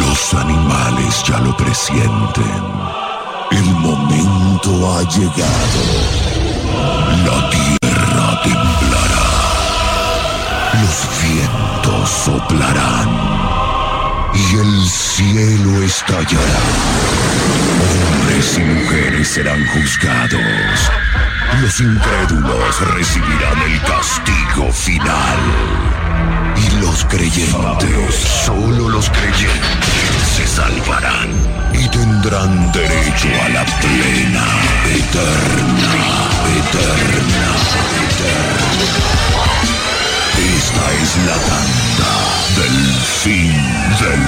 Los animales ya lo presienten. El momento ha llegado. La tierra temblará. Los vientos soplarán. Y el cielo estallará. Hombres y mujeres serán juzgados. Los incrédulos recibirán el castigo final. Y los creyentes, solo los creyentes se salvarán y tendrán derecho a la plena, eterna, eterna, eterna. Esta es la tanda del fin del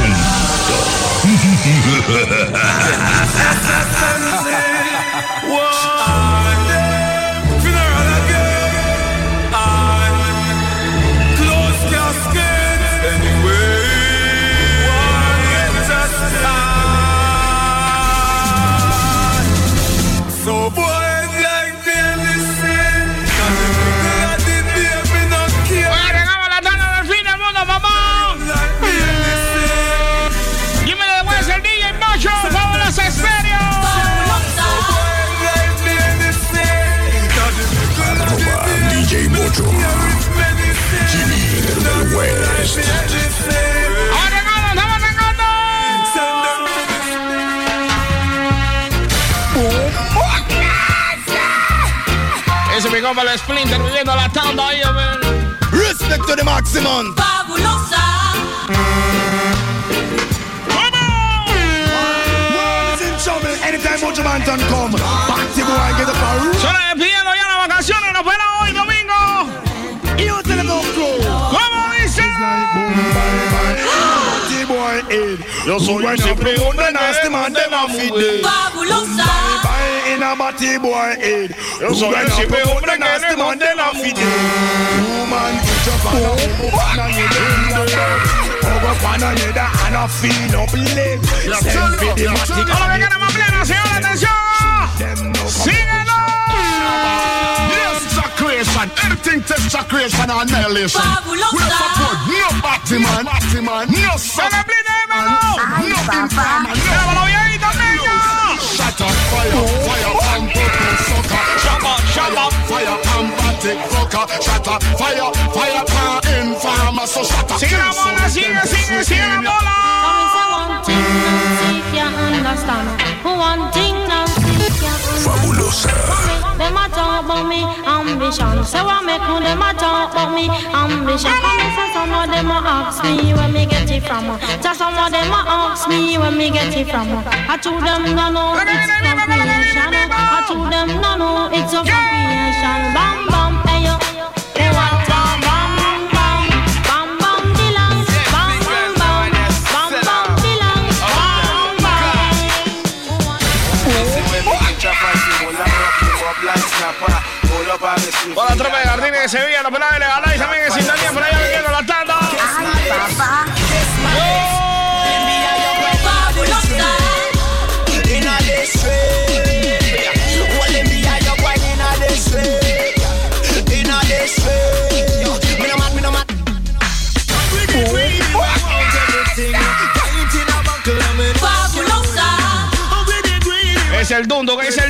mundo. pan on your head. Over pan on your head and a feel up leg. Send for the matic Todo lo que queremos plena, señora, atención. Them no come. Síguelo. Yes, creation, everything test creation and annihilation. We don't support no Batman, Batman, no Se son, le explica, hermano. no infama, no Llévalo viejito, niño. shut up, fire, fire, and purple sucker. Shut up, shut up, fire, and batic fucker. Shut up, fire, fire, and infama, so shut up. Sigue la bola, sigue, sigue, sigue la bola. Fabulosa. Them a talk about me ambition. Say what make no them a talk about me ambition. Come me say some of them a ask me where me get it from. Just some of them a ask me where me get it from. I told them no no it's from creation. I told them no no it's a creation. Bam Por la tropa de Jardines de Sevilla, los pelados de Legalá y también en sintonía por allá viendo la tanda. Es el dundo, que es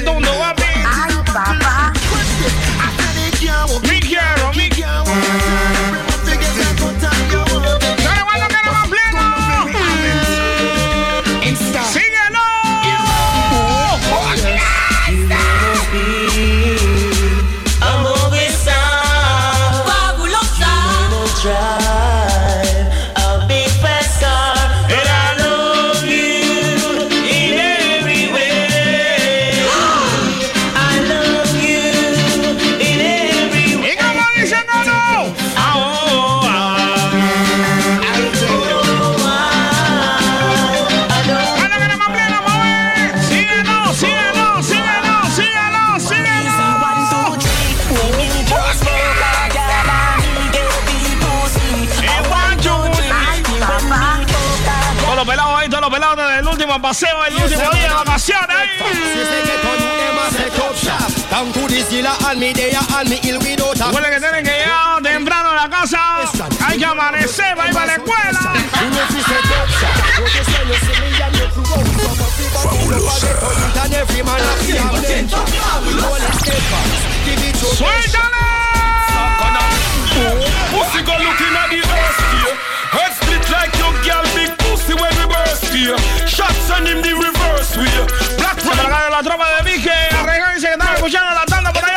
paseo, el último día de vacaciones. Recuerden que tienen que llegar temprano a la casa. Hay que amanecer para ir a la escuela. Fabulosa. ¡Suéltale! Pussy go looking at the earth here. Head split like your girl, big pussy when we burst here. Shots on him the tropa de Vige. Arreglense que escuchando la tanda por allá,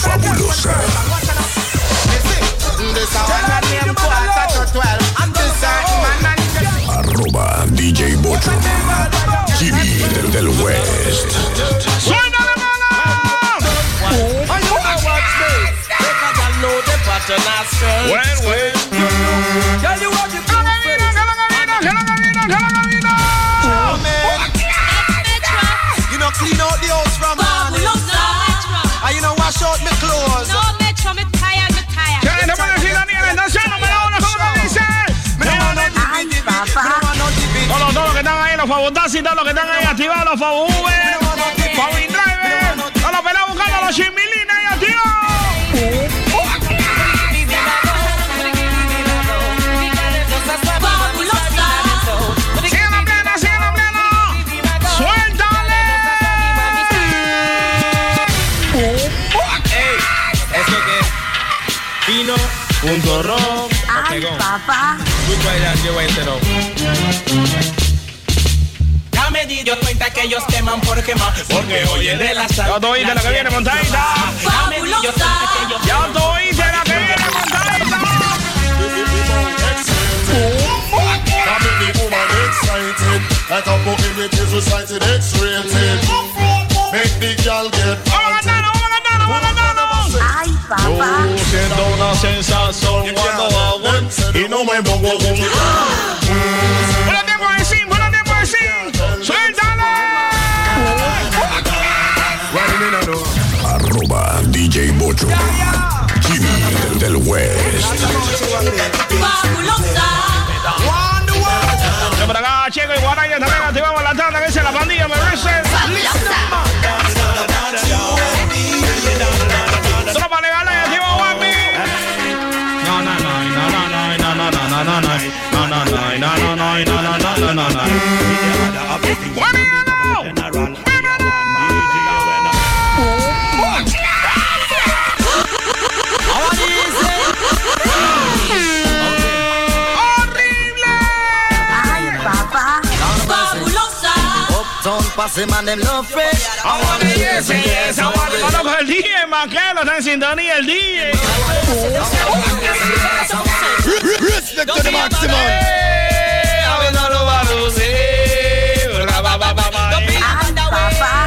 Fabulosa. Arroba DJ Bocho. Del West your nostrils. Well, you know, clean out the house from And you know, wash out my clothes. No, metro, me tired, me tired. Punto rock. Ay, papá. Which way that you went to Ya me di yo cuenta que ellos queman por quemar Porque oye de la sal Ya tú oíste la que viene, montadita. Ya me di yo cuenta que ellos Ya tú oíste la que viene, montadita. Excited. Like a book in it is recited X-rated. Make the girl get Vamos yo siento una sensación cuando hago y no me pongo con. A ¡Ah! decir! ¡Hola, te voy. Arroba DJ Bocho. Jimmy del West. ¡Fabulosa! Para acá, la tanda que es la pandilla, me Pass him and them love fresh. I want it, yes, yes. I want it. Mano con el DJ, man. Está en sintonía el DJ. Respect to the maximum. A ver, no lo va a lucir. Papá.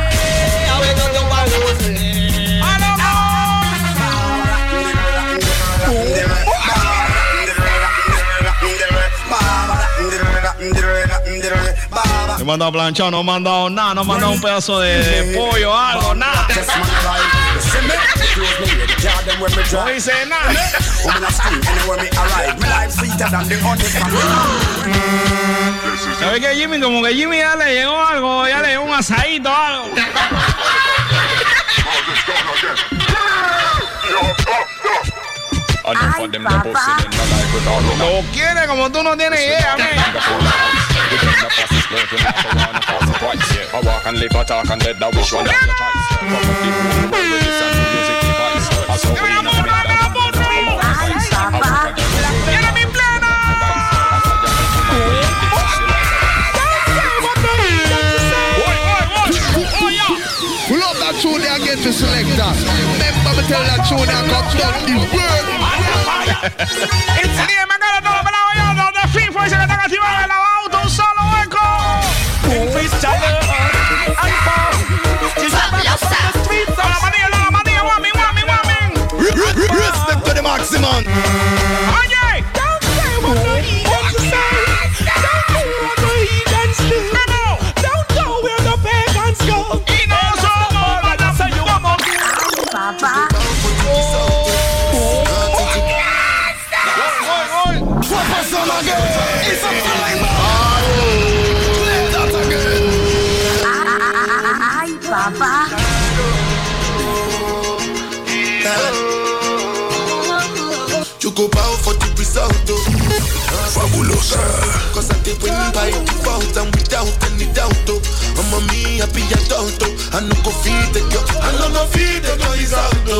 Mandado planchado, no me han dado nada, no me han dado un pedazo de, de pollo, algo, nada. No dice nada. ¿Sabes que Jimmy? Como que Jimmy ya le llegó algo, ya le llegó un asadito, algo. Lo quiere como tú no tienes idea, man. A. Yeah. I walk and live, I talk and dead. Now wish one of your choice? Come the moon, release music. I we in a tell that tune got done the work. It's but I don't the free voice done. A me happy adult, oh. I no go feed the girl, I no go feed the girl is out, oh.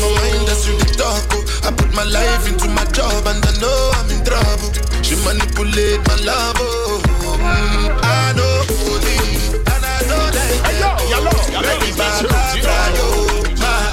My mind that's really dark, oh. I put my life into my job and I know I'm in trouble. She manipulate my love, oh. Mm, I know it, and I know that. Hey yo, yellow, baby, bye bye, cry, oh. My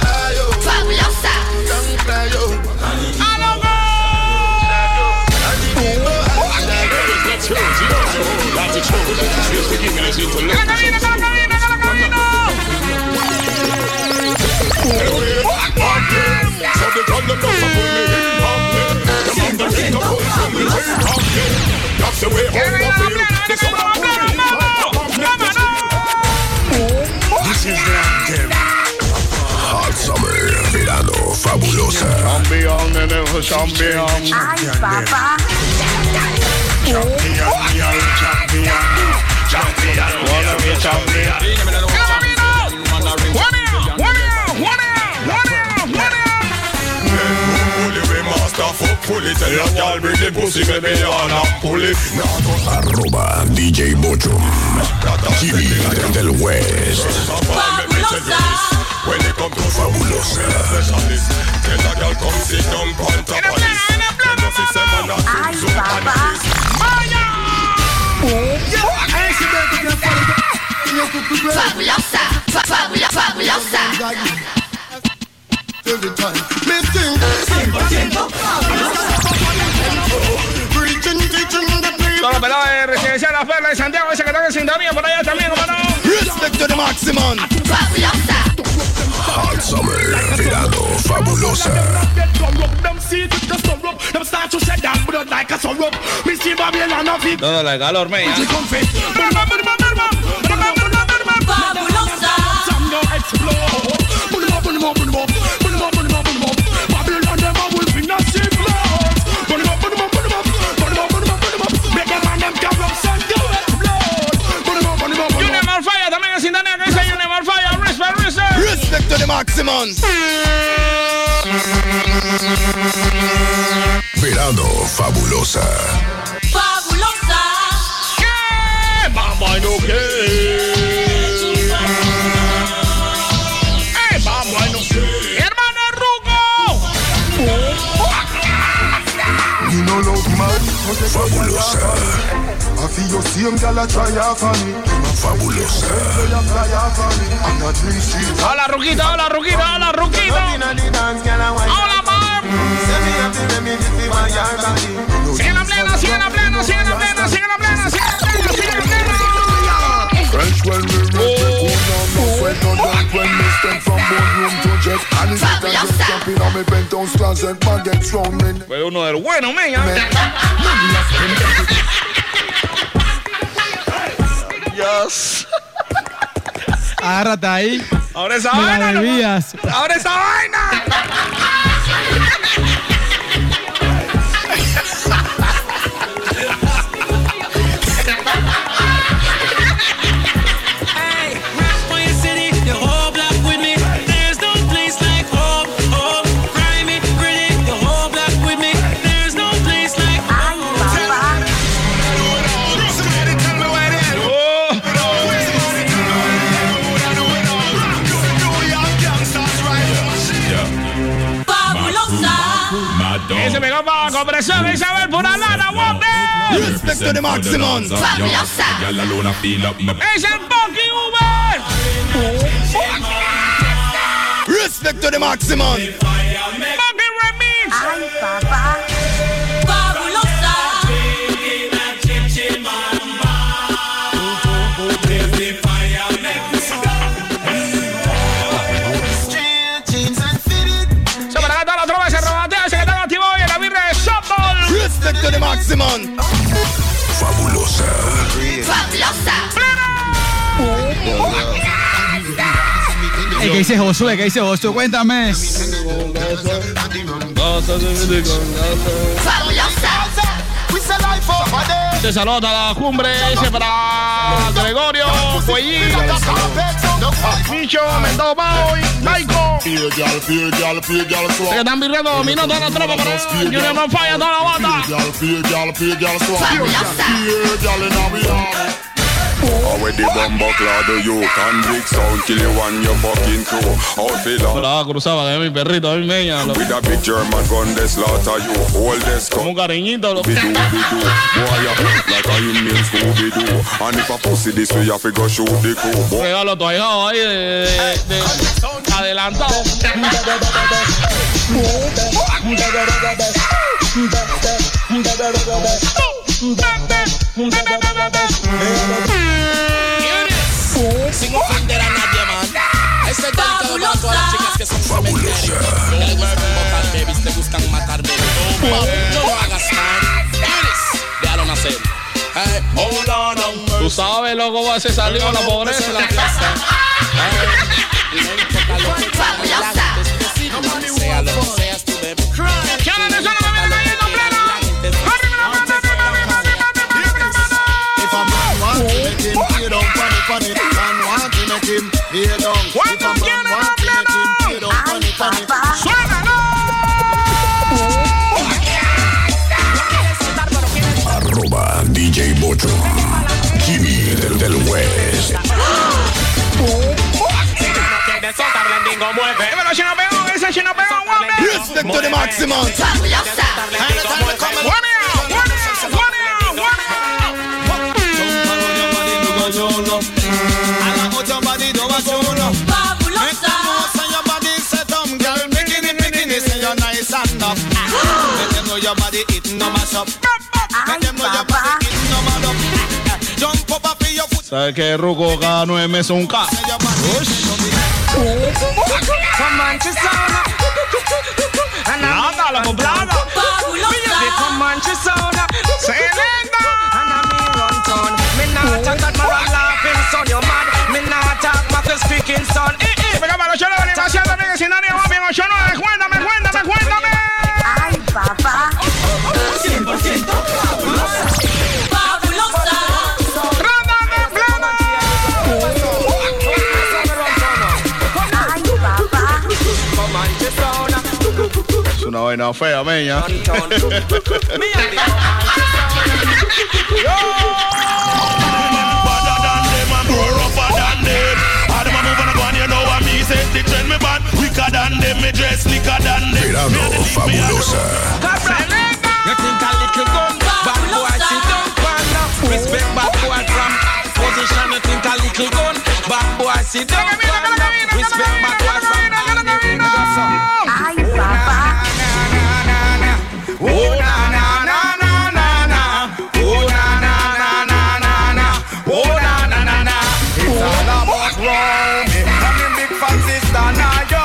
eye, oh. Fabulosa. Don't cry, oh. This is the anthem. Hot Summer. Verano. Fabulosa. Champion, nene, champion. Ay, papá. Champion, girl, champion. Champion, Wanna be champion. Fuck, pull it. Tell your girl bring the pussy, baby, on up, pull it. Arroba DJ Bochum. Jimmy del West. When it come to Fabulosa. tell a girl come sit down on top of this. Ay, papá. this. Fabulosa. Fa- fabula- Fabulosa. Residencial La Perla de Santiago, ese que está en sintonía por allá también, hermano. Respect to the maximum. Fabulosa. Hot Summer. Verano. Fabulosa. Todo la calor, me. Unimal the maximum. Verano. Fabulosa. ¿Qué? Vamos, no qué. Fabulosa. Hola, Ruquita, hola, Ruquita, hola, Ruquita. Hola, plena, sigue la plena, sigue la plena, sigue la plena, sigue la plena, sigue la plena. French when we run the cool No sweat no drunk when we step from one room to jet And it's like I just jump in on me penthouse closet Man gets me Fue uno del bueno, mía. Dios. Agárrate ahí. Ahora esa Me la vaina. Ahora esa vaina. To the maximum. Fabulosa. Es el Poki Uber. Respect to the maximum. Poki Remix. Ay, papá. Se para acá toda la tropa, se robatea, se que están activos hoy en la birra de softball. Respect to the maximum. Fabulosa. Fabulosa. ¿Qué dice Josué? ¿Qué dice Josué? Cuéntame. Fabulosa. Te saluda la cumbre, dice para Gregorio, Cuellín, Micho, Mendoza, Boy, swap. Que están virando dominó toda la tropa para Junior Man Fire, toda la banda. La cruzaba de mi perrito, de mi meña. lo- with a big German gun they slaughter you. Hold this Como un cariñito. lo- Be do, be do. Boy, you like a Indian Scooby Doo. And if a pussy this way, you have to go shoot the crew. Boy, Regalo tu ahijado ahí de, de- de- adelantado. Sin ofender a nadie. Este dedicado para todas las chicas que son cementerios. Que le gustan botar babies, te gustan matar babies. No lo hagas, déjalo nacer. Hey, hold on, on Tú sabes, loco, va a ser salido la pobreza. la clase. Hey, y no importa lo que sea, la gente específica, sea lo que seas tú, funny, funny. Man want to make him down. Arroba DJ Bocho. Jimmy del, del West. Body eating no mash up. Ay, Make them know your papá. body eating no mad up. Jump up off your foot. ¿Sabes qué, Ruco? Cada nueve meses un K. Your body Come on, dress slicker than them. Verano Fabulosa. You think a little gun, bad boy sit down, panda. Respect bad boy from position. You think a little gun, bad boy sit down, panda. Respect bad big fat sister now yo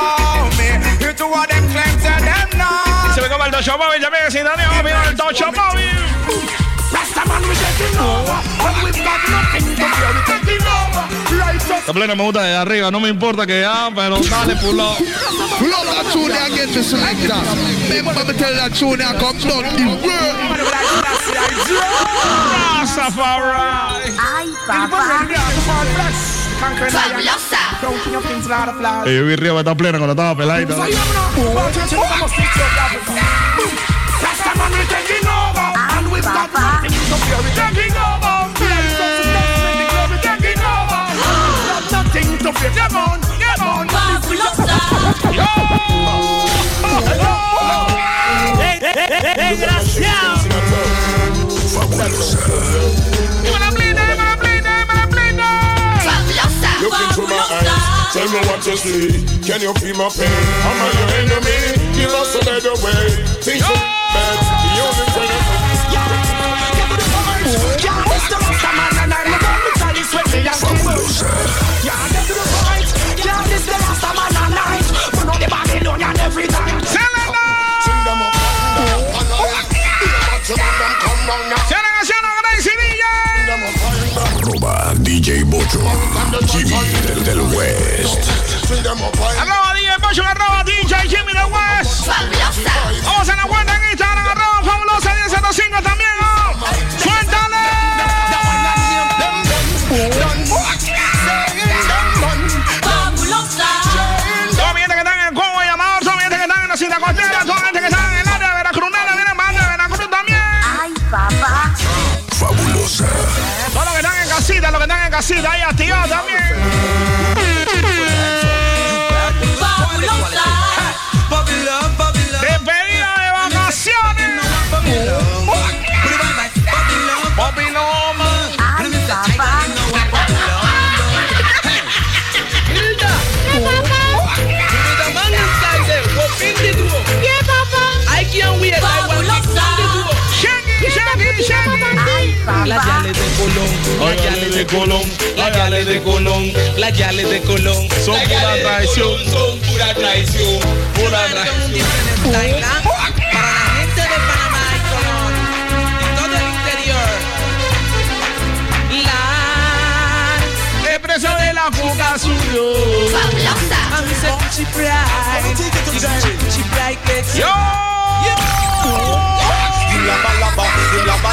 me. You two of them claim to them now. Se me come el Tocho Móvil, también, que si nadie va bien, el Tocho Móvil. Rastaman we getting over. And we've got nothing to fear. We taking over. Righteous. La plena me gusta de arriba, no me importa que ya, pero dale pulo. Love that tune there again, Mr. Selector. Remember me tell that tune there come down the world. Rastafari. Ay, papá. Fabulosa. Eh, Yo vi Río está plena cuando estaba peladita. Papá. Fabulosa. tell me what you see. Can you feel my pain? Am I your enemy? You lost a better way. Things are bad. The only friend of yeah, the me the. Yeah, get to the point. Yeah, this the last and I'm the one with all this way. Jimmy del, West. Arroba DJ Bocho, arroba casita ahí activada también. Despedida de vacaciones. Papiloma. Las yales de Colón, las yales de Colón, las yales de Colón, las yales de Colón. Son pura traición. Son pura traición, pura traición. Para la gente de Panamá y Colón, y todo el interior. La Expreso de la fuga suyo. I'm such a bride, she bright makes Yo.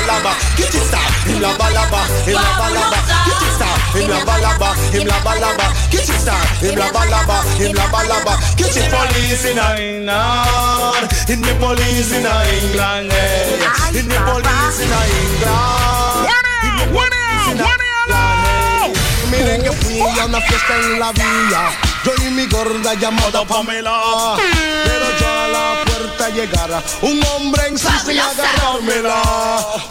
Him lava lava, get it stop. Him lava lava, him lava lava, get it stop. Him lava lava, him lava lava, get it stop. Him lava lava, him lava lava, get it police in England, in the police in England, yeah. in the police in England. In the police in England, hey. Miren que fui a una fiesta en la villa. Yo y mi gorda llamada Pamela. Pero yo llegara un hombre en agarrármela.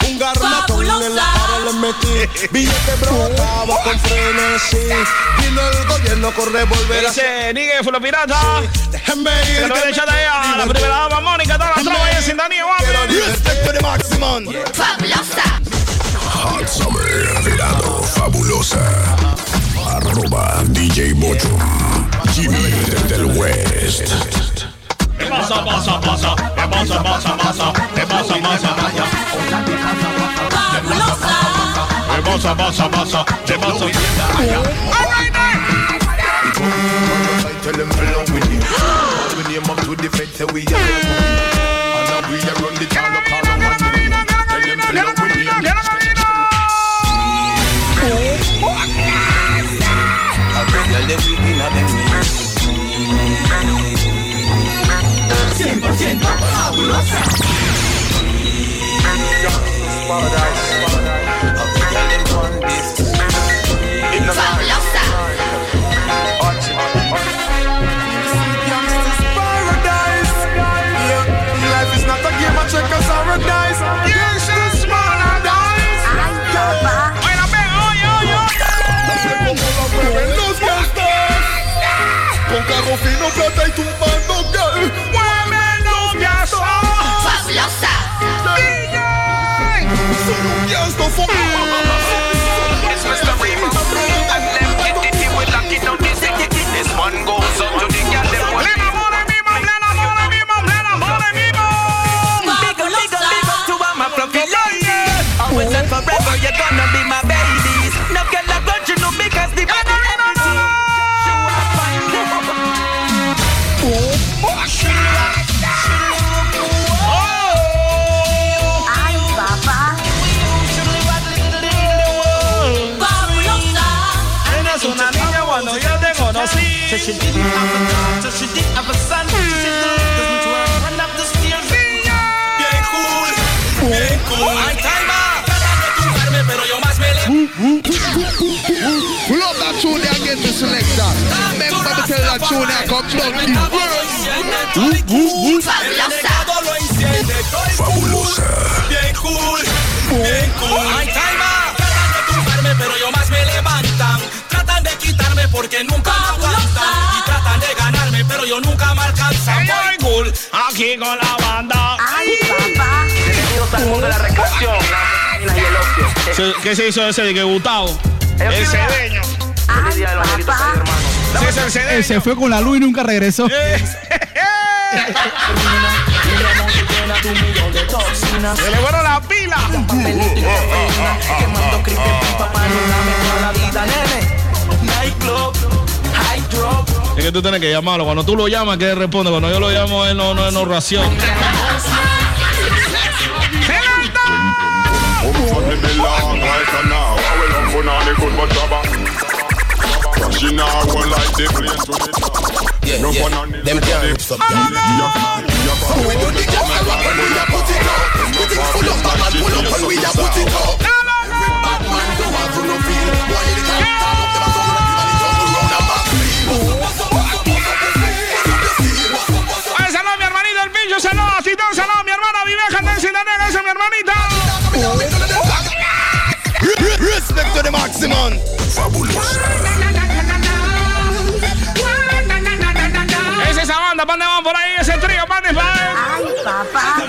Un garmatón en la cara le metí. Billete brotaba con frenesí. Vino el gobierno con revolver. Dice Nigue Fulo Pirata. Déjenme ir. Que no echate la primera dama Mónica, toda la ahí en sintonía, guapi. Respect to the maximum. Hot Summer, verano fabulosa. Arroba DJ Bocho. Jimmy del West. ¿Qué pasa, pasa, pasa? ¿Qué pasa, pasa, pasa? ¿Qué pasa, pasa, pasa? ¿Qué pasa, pasa, pasa? ¿Qué pasa? All right, Tell them along with it. All we name up to the feds, say we are. Plata y tumbando girl. Mueve los brazos. Son un gangster for Plena So she didn't have a daughter, she didn't have a son. She doesn't work. run up the stairs. Bien cool, bien cool. Ay, calma. Tratan de tumbarme, pero yo más me le... Pull up that tune there again, the selector. Remember me tell that tune there come down the Fabulosa. Bien cool, bien cool. Ay, calma. Tratan de tumbarme, pero yo más me levantan. Quitarme porque nunca me aguantan. Y tratan de ganarme, pero yo nunca me alcanzan. Muy cool. Aquí con la banda. Bienvenidos al mundo de la recreación, la y el ocio. ¿Qué se hizo ese de que Gustavo? El cedeño. Él cedeño. se fue con la luz y nunca regresó. Se le fueron la nene. Nightclub, high drop. Es que tú tienes que llamarlo. Cuando tú lo llamas, que él responde. Cuando yo lo llamo, él no, no, no ración. Yeah, yeah. on Them. We do the and rock and we a put it up. We think full up, pull up and we a put it up. Every bad man have feel. Todos saludos a mi hermana Viveja Nancy Danega, esa es mi hermanita. Respect to the maximum. Es esa banda, pan de van por ahí, ese trío, pan de Ay, papá.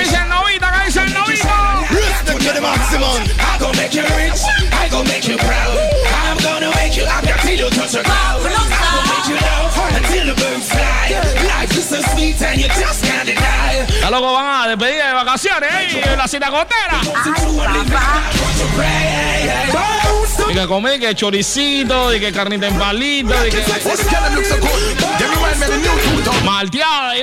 Es el novita, que dice el novito. Respect to the maximum. I gon' make you rich, I gon' make you proud. I'm gonna make you happy until you touch the ground. Van a despedir de vacaciones ahí en la cinacotera. Y que comí que choricito, y que carnita en palito, y que malteada y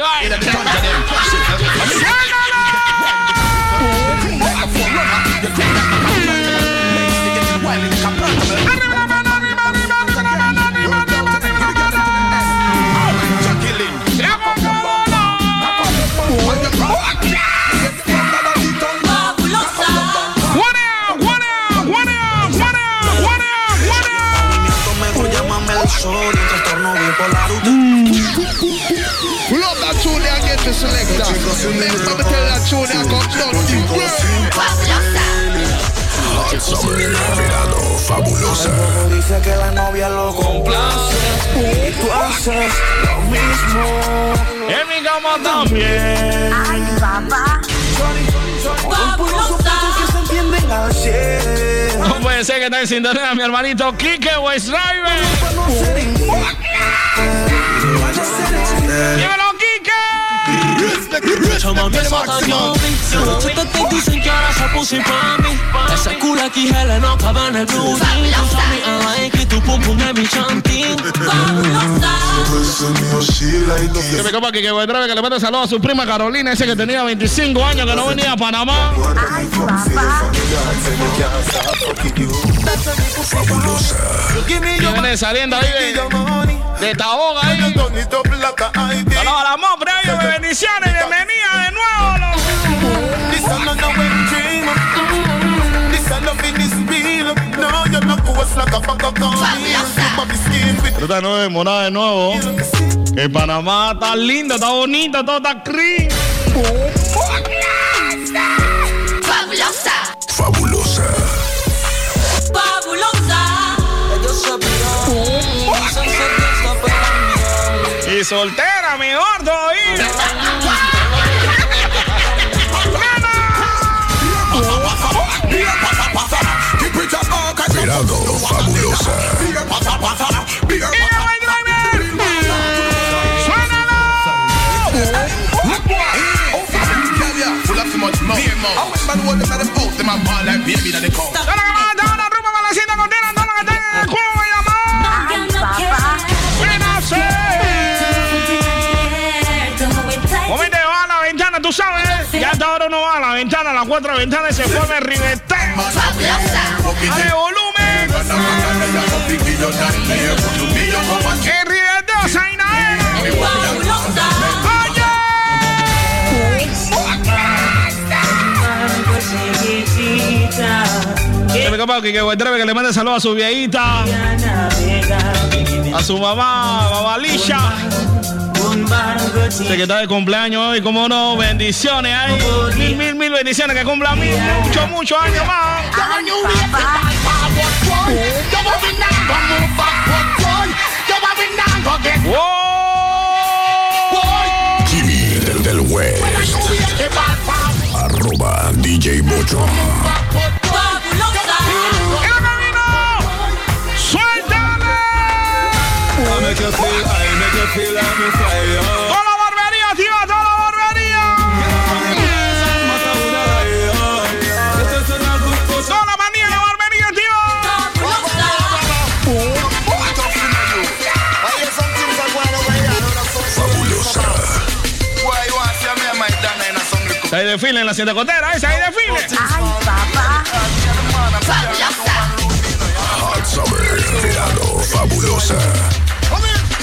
Fabulosa. Dice que la novia lo complace lo mismo. En mi cama también. No puede ser que esté sin sintonía mi hermanito Kike West Driver. ¡Dímelo! Chama me solta de homem Noche te te dicen que ahora se puso pa' mí. Ese culo aquí gel no cabe en el blue jean Tú sabes I like it, tu pum pum es mi chantín Que me copa Kike West Driver que le mete saludos a su prima Carolina, ese que tenía 25 años que no venía a Panamá. Que viene saliendo ahí de, de Taboga ahí. Saludos a la mopre bendiciones, Esta no es morada de nuevo. Que Panamá está lindo, está bonito, todo está clean. Fabulosa. Y soltera, mejor todavía. Verano fabulosa. Momento de va a la ventana, tú sabes. Ya hasta ahora uno va a la ventana, a las cuatro ventanas y se forma el ribeteo. Dale volumen. El Zainael. Copa que Guadrave, que le mande saludos a su viejita, a su mamá, babalisha. Sé que está de cumpleaños hoy, como no, bendiciones ahí. Mil, mil, mil bendiciones, que cumpla mil, mucho, muchos años más. Jimmy del, del West. Arroba DJ Bocho. ¡Toda la barbería, tío! ¡Toda la barbería! ¡Toda la manía, barbería, Fabulosa. tío! Hay desfile en la siete cotera, esa hay desfile. Summer, verano fabulosa. Hot Summer, verano fabulosa.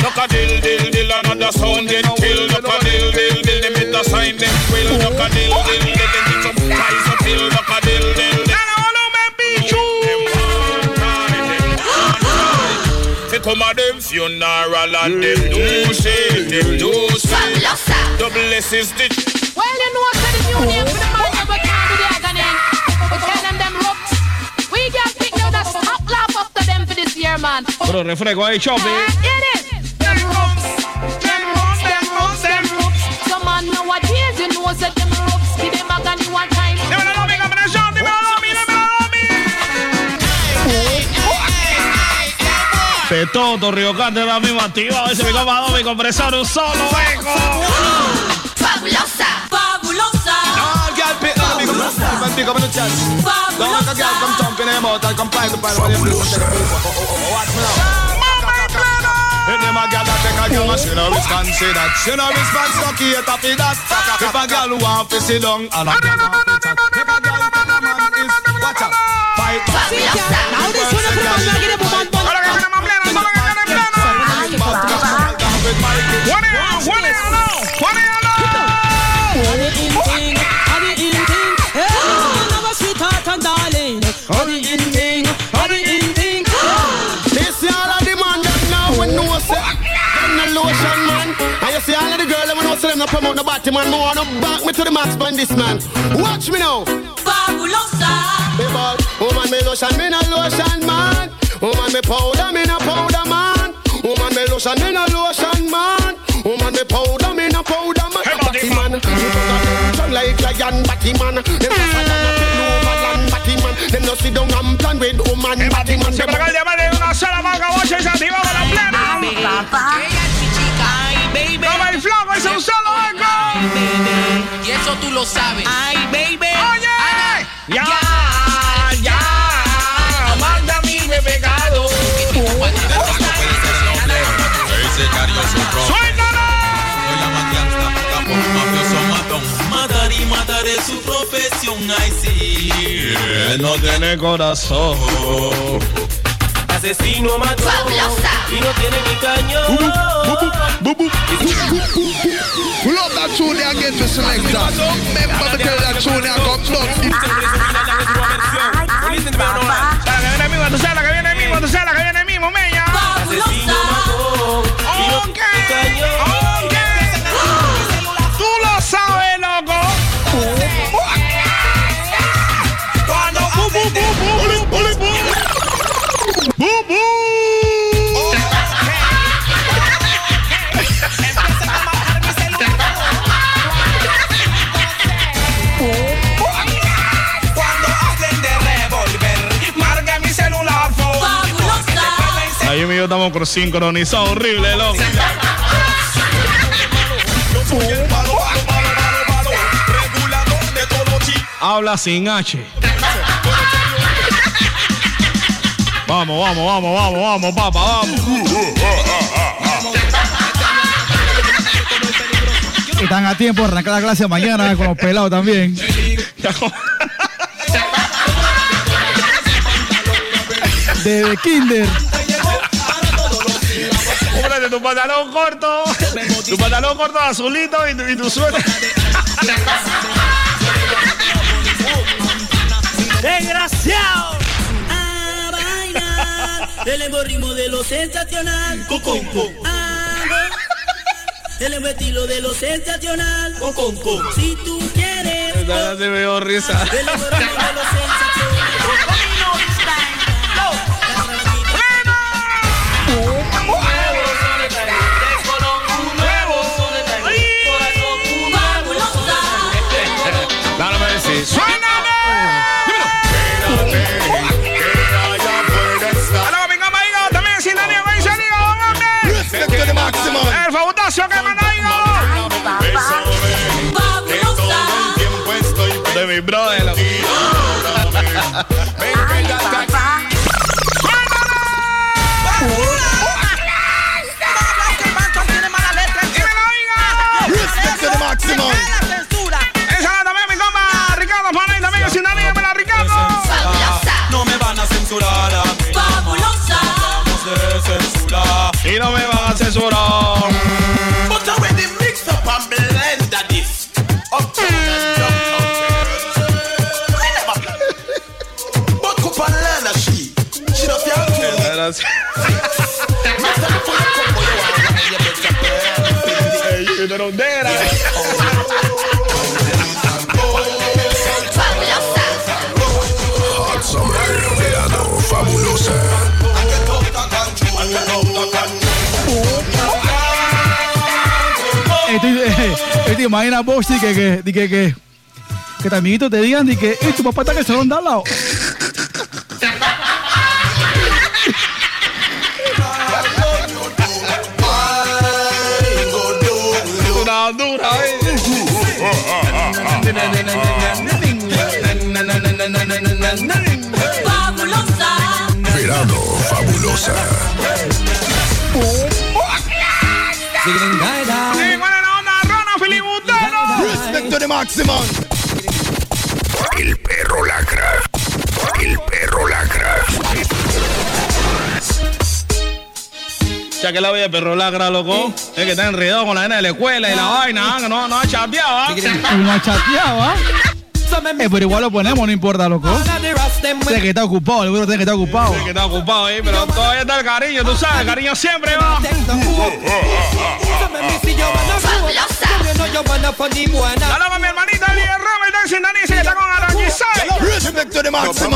Fabulosa. Look a dill, dill, dill, another sound get killed. Look a dill, dill, dill, them hit the sign, them quill. Look a dill, dill, dill, them hit some ties up hill. Look a dill, dill, dill. Fi come a them funeral and them do say, them do say. Double S is the Well, you know, say the new name for the man that we can't do the agony. We tell them them ropes. We can pick now the stop laugh after them for this year, man. Puro refresco ahí, Chopi. It is. Them ropes. Them ropes, them ropes, them ropes. Some man nowadays, you know, say them ropes. Give them agony one time. De todo, Río Grande la misma activa. Ese mi compadre, mi compresor, un solo eco. Fabulosa. Fabulosa. All girl pick up, big up, and pick up in the chest. Don't make a girl come in come find the. Watch me now. Them a girl that take a girl, she no response to that. She no response to cater for that. If a girl want to sit down and a girl want to chat, promote no body man. Me wanna back me to the max on this man. Watch me now. Fabulosa. People, woman me lotion me no lotion man. Woman me powder me no powder man. Woman me lotion me no lotion man. Woman me powder me no powder man. Batty man, you put a lotion like lion batty man. Them just a done up in overland batty man. Them no sit down and plan with woman batty man. Se para acá el diamante de una sola marca, bocha y se activa con la plena. Ay, papá. Ay, baby. Como el flaco, ese eso tú lo sabes. Ay, baby. Oye, ya, ya, manda mi pecado. Matar y matar es su profesión, ay sí. Él no tiene corazón. Asesino mató. Y no tiene ni cañón. Pull up that tune there again to selector. Remember me tell that tune there come La que viene mismo, tú sabes la que viene mismo, tú sabes la que viene estamos sincronizados, horrible, loco. Habla sin H. Vamos, vamos, vamos, vamos, vamos, papá, vamos. Están a tiempo de arrancar la clase mañana con los pelados también. De kinder. Tu pantalón corto, tu pantalón corto azulito y tu, y tu suéter. Desgraciado. A bailar el ritmo de lo sensacional. Coconco. El estilo de lo sensacional. Coconco. Si tú quieres. Ya te veo risa. El ritmo de lo sensacional. Fabuloso que Higo. Fabulosa. De mi brother. ¿Te imaginas vos que, que, que, que, que tu amiguito te digan y que "Eh, tu papá está en el salón de al lado? Dura, dura, Verano fabulosa. Sí, the maximum. El perro lacra. El perro lacra. Ya que la perro lacra, loco. Es que está enredado con la nena de la escuela y la vaina, ah, que no, no ha chapeado, ¿ah? No ha chateado, ¿ah? Eh, pero igual lo ponemos, no importa, loco. Tiene que estar ocupado, el güero tiene que estar ocupado. Sí, que está ocupado ahí, pero todavía está el cariño, tú sabes, el cariño siempre va. Hola con mi hermanita Lidia Robert, está en sintonía, está con. Respect to the maximum.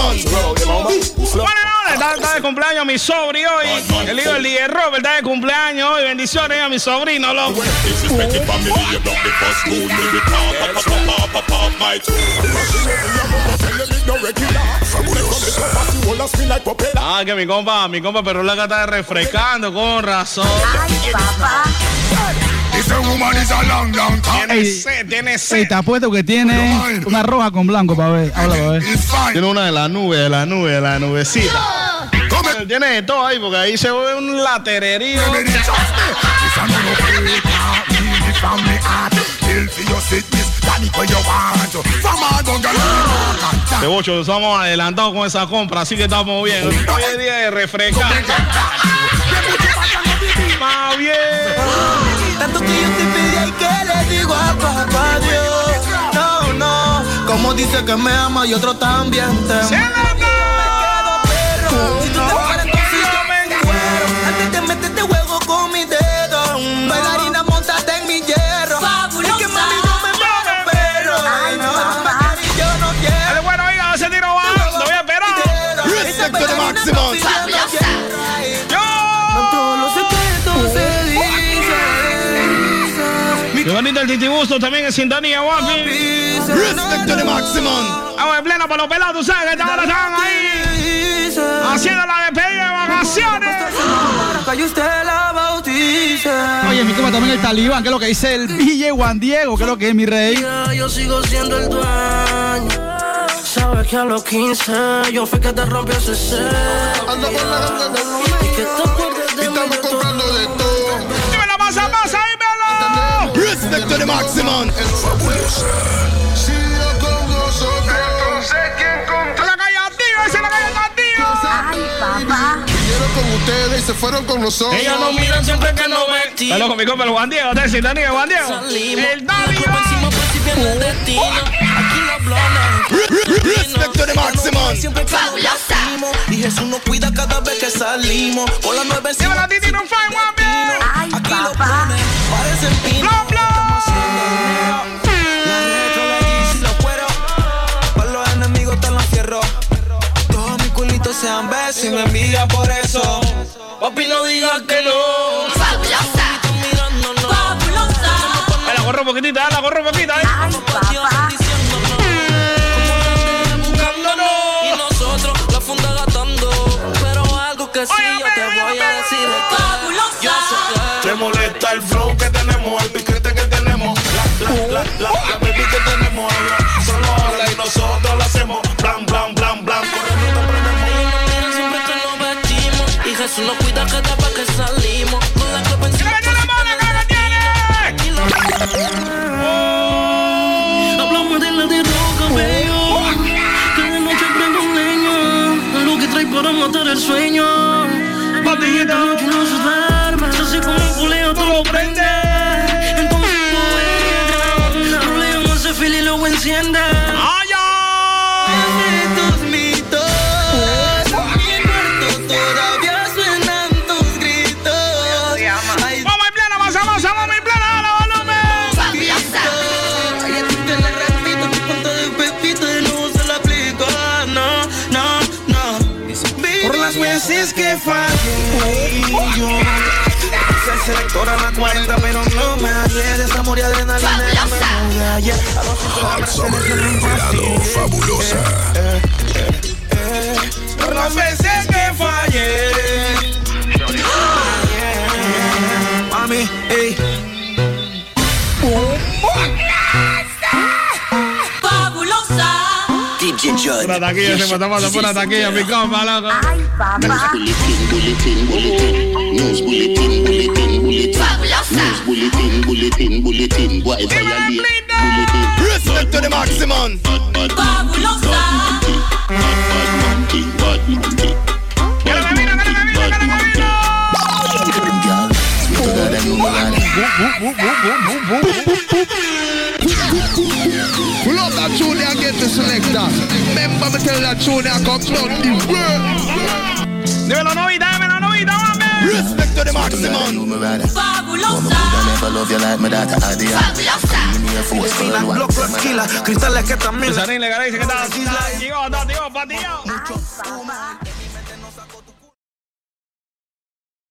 Bueno, está, está de cumpleaños mi sobri hoy. El hijo de Lidia Robert está de cumpleaños hoy. Bendiciones a mi sobrino, loco. Ah, que mi compa, mi compa Perro Laca está refrescando con razón. A woman is a long, long time. Tiene sed, tiene sed. te apuesto que tiene una roja con blanco para ver. Habla para ver. Tiene una de la nube, de la nube, de la nubecita. Tiene de todo ahí, porque ahí se ve un latererío. De bocho, estamos adelantados con esa compra, así que estamos bien. Hoy es día de refrescar. Más bien. Tanto que yo te pedí y que le digo a papá Dios. No, no, como dice que me ama y otro también te ama. Si tú te fueras, el titibusto también en sintonía, guapi. Respect to the maximum. Vamos en plena por los pelados, sabes que esta hora están ahí haciendo la despedida de vacaciones. Para. Oye, mi compa también el talibán, que es lo que dice el DJ Juan Diego, que es lo que es mi rey. Yo sigo siendo el dueño. Sabes que a los 15 yo fui que te rompió ese ser. Ando con la ganga de Respect to the maximum. Sigue con nosotros. La calle activa, es la calle activa. Vinieron con ustedes y se fueron con nosotros. Ellos nos miran siempre que nos vestimos. Está loco mi compa el Juan Diego, está en sintonía, Juan Diego. El Dani. Por encima percibiendo el destino. Aquí los blones. Respect to the maximum. Siempre vestimos. Y Jesús nos cuida cada vez que salimos. Por la nueve Dímelo a Titi, no fue, guapi. Aquí los blones parecen pinos. Bla, bla. La retro, la Yeezy, los cueros. Para los enemigos te los cierro. Todos mis culitos sean besos y me envidia por eso. Papi, no digas que no. Fabulosa. Ahí la corro un poquitito, ahí la corro Jesús nos cuida cada vez que salimos. Con la copa encima. Aquí lo Hablamos de la de roca, bello. Cada noche prendo un leño. Lo que trae para matar el sueño. Esta veces que fallé, yo selectora la 40, pero no me hallé. De esa moria adrenalina ya me mudé ayer. A los Hot Summer, verano fabulosa. Por las veces que fallé. Mami, ey. DJ Judd. Una taquilla, se mató, mató, una taquilla, mi compa, loco. Bulletin, bulletin, bulletin. News bulletin, bulletin, bulletin. News bulletin, bulletin, bulletin. Boy, violate. Bulletin. Respect to the maximum. Fabulosa. Pull up that tune and get the selector. Remember me tell that tune and come down the world. Dímelo, novita, dímelo, novita, mami. Respect to the maximum. Fabulosa. Never love you like my daughter Adia. Air Force, girl, one. Block los kilas, cristales que también. Sarín, le dice que está. Llegó, está, tío, pa' tío.